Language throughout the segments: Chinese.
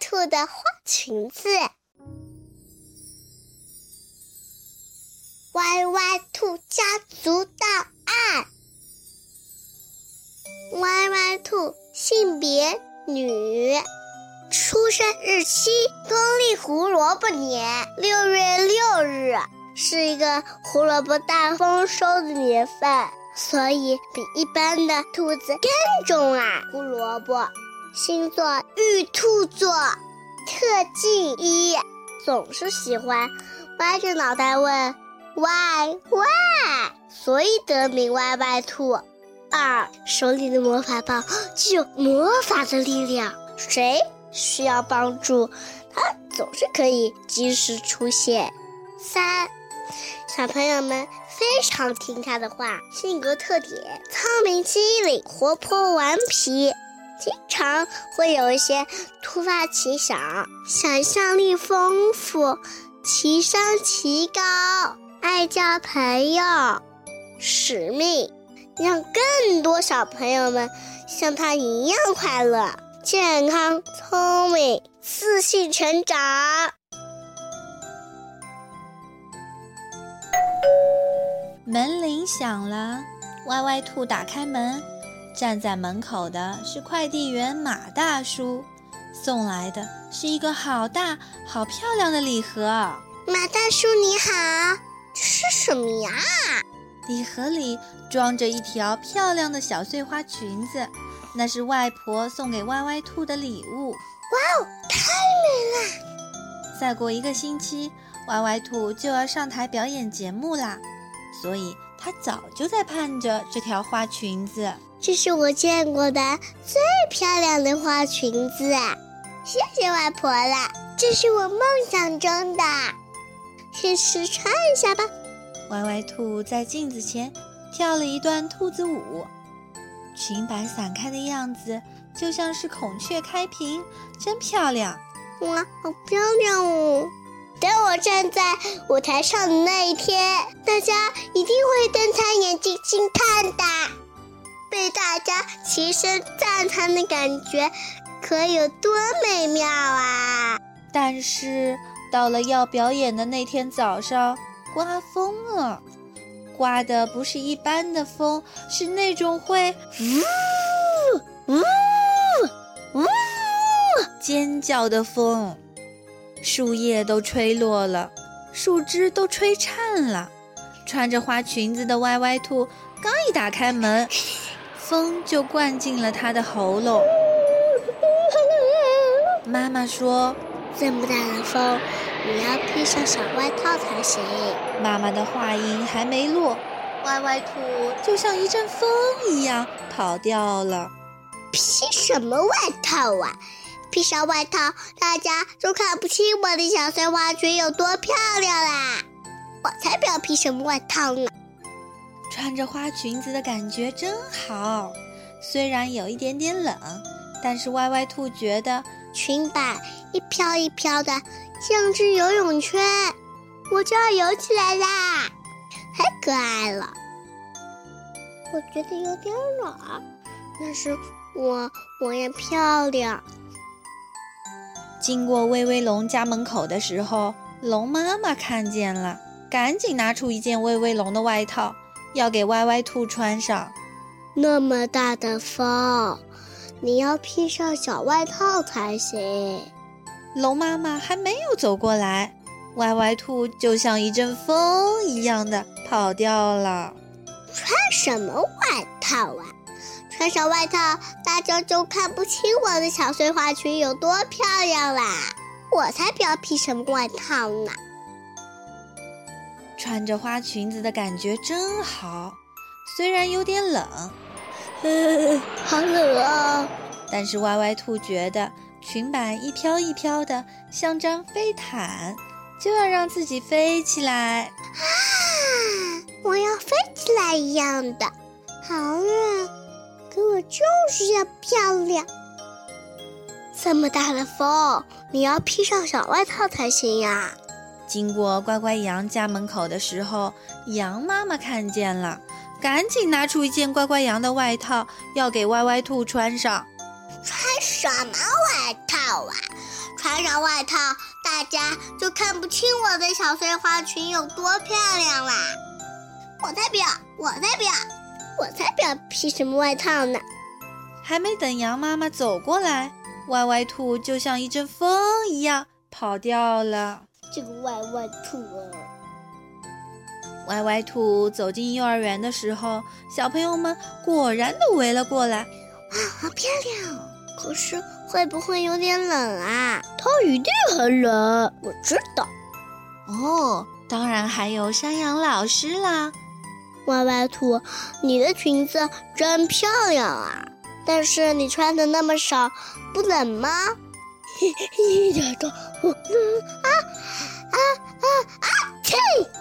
兔的花裙子。歪歪兔家族档案。歪歪兔性别女，出生日期公历胡萝卜年六月六日，是一个胡萝卜大丰收的年份，所以比一般的兔子更重啊胡萝卜。星座玉兔座，特技一，总是喜欢歪着脑袋问“ “why why”，”，所以得名歪歪兔。二，手里的魔法棒具有魔法的力量，谁需要帮助，它总是可以及时出现。三，小朋友们非常听他的话，性格特点：聪明机灵、活泼顽皮。经常会有一些突发奇想，想象力丰富，情商奇高，爱交朋友，使命让更多小朋友们像他一样快乐、健康、聪明、自信成长。门铃响了，歪歪兔打开门。站在门口的是快递员马大叔，送来的是一个好大、好漂亮的礼盒。马大叔你好，这是什么呀？礼盒里装着一条漂亮的小碎花裙子，那是外婆送给歪歪兔的礼物。哇哦，太美了！再过一个星期，歪歪兔就要上台表演节目啦，所以他早就在盼着这条花裙子。这是我见过的最漂亮的花裙子，谢谢外婆了。这是我梦想中的，先试穿一下吧。歪歪兔在镜子前跳了一段兔子舞，裙摆散开的样子就像是孔雀开屏，真漂亮！哇，好漂亮哦！等我站在舞台上的那一天，大家一定会瞪大眼睛惊叹的。被大家齐声赞叹的感觉，可有多美妙啊！但是到了要表演的那天早上，刮风了，刮的不是一般的风，是那种会呜呜呜尖叫的风，树叶都吹落了，树枝都吹颤了。穿着花裙子的歪歪兔刚一打开门。风就灌进了他的喉咙。妈妈说：“这么大的风，你要披上小外套才行。”妈妈的话音还没落，歪歪兔就像一阵风一样跑掉了。披什么外套啊？披上外套，大家都看不清我的小碎花裙有多漂亮啦！我才不要披什么外套呢！穿着花裙子的感觉真好，虽然有一点点冷，但是歪歪兔觉得裙摆一飘一飘的，像只游泳圈，我就要游起来啦，太可爱了。我觉得有点冷，但是我我也漂亮。经过威威龙家门口的时候，龙妈妈看见了，赶紧拿出一件威威龙的外套。要给歪歪兔穿上，那么大的风，你要披上小外套才行。龙妈妈还没有走过来，歪歪兔就像一阵风一样的跑掉了。穿什么外套啊？穿上外套，大家就看不清我的小碎花裙有多漂亮啦！我才不要披什么外套呢！穿着花裙子的感觉真好，虽然有点冷，好冷啊！但是歪歪兔觉得裙摆一飘一飘的，像张飞毯，就要让自己飞起来啊！我要飞起来一样的，好冷，可我就是要漂亮。这么大的风，你要披上小外套才行呀。经过乖乖羊家门口的时候，羊妈妈看见了，赶紧拿出一件乖乖羊的外套，要给歪歪兔穿上。穿什么外套啊？穿上外套，大家就看不清我的小碎花裙有多漂亮啦！我才不要！我才不要！我才不要披什么外套呢！还没等羊妈妈走过来，歪歪兔就像一阵风一样跑掉了。这个歪歪兔啊！歪歪兔走进幼儿园的时候，小朋友们果然都围了过来。哇，好漂亮！可是会不会有点冷啊？它一定很冷，我知道。哦，当然还有山羊老师啦。歪歪兔，你的裙子真漂亮啊！但是你穿的那么少，不冷吗？一点都不冷啊！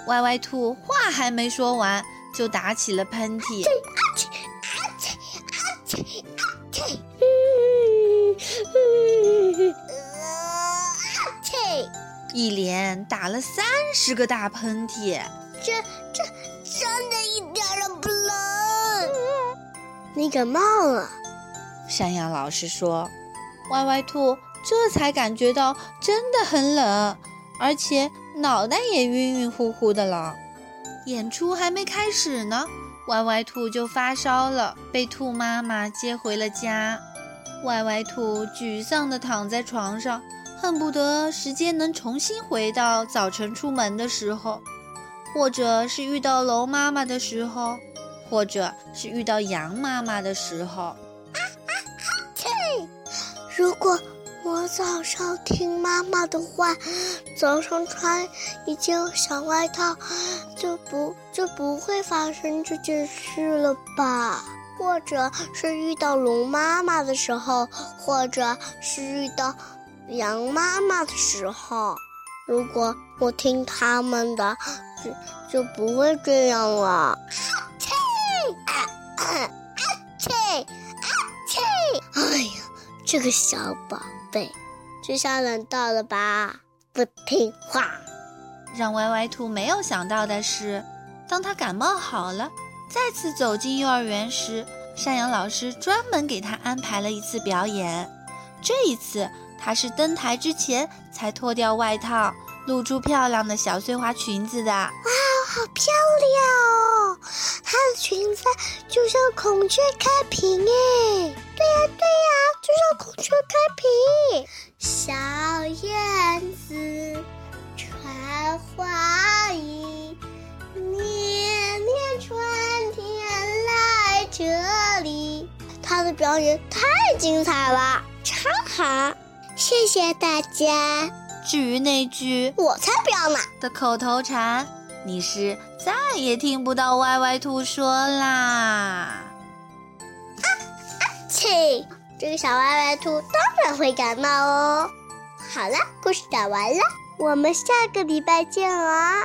歪歪兔话还没说完，就打起了喷嚏。一连打了三十个大喷嚏。这这真的一点都不冷。你感冒了？山羊老师说：“歪歪兔这才感觉到真的很冷，而且脑袋也晕晕乎乎的了。演出还没开始呢，歪歪兔就发烧了，被兔妈妈接回了家。歪歪兔沮丧地躺在床上，恨不得时间能重新回到早晨出门的时候，或者是遇到龙妈妈的时候，或者是遇到羊妈妈的时候。”啊啊啊！去如果我早上听妈妈的话，早上穿一件小外套，就不就不会发生这件事了吧？或者是遇到龙妈妈的时候，或者是遇到羊妈妈的时候，如果我听他们的，就就不会这样了。切啊啊切啊切！哎呀！这个小宝贝，这下轮到了吧？不听话。让歪歪兔没有想到的是，当他感冒好了，再次走进幼儿园时，山羊老师专门给他安排了一次表演。这一次，他是登台之前才脱掉外套，露出漂亮的小碎花裙子的。哇，好漂亮哦！她的裙子就像孔雀开屏哎。对呀，对呀。就像孔雀开屏，小燕子穿花衣，年年春天来这里。他的表演太精彩了，超好！谢谢大家。至于那句“我才不要呢”的口头禅，你是再也听不到歪歪兔说啦。嘿！这个小歪歪兔当然会感冒哦。好了，故事讲完了，我们下个礼拜见啊。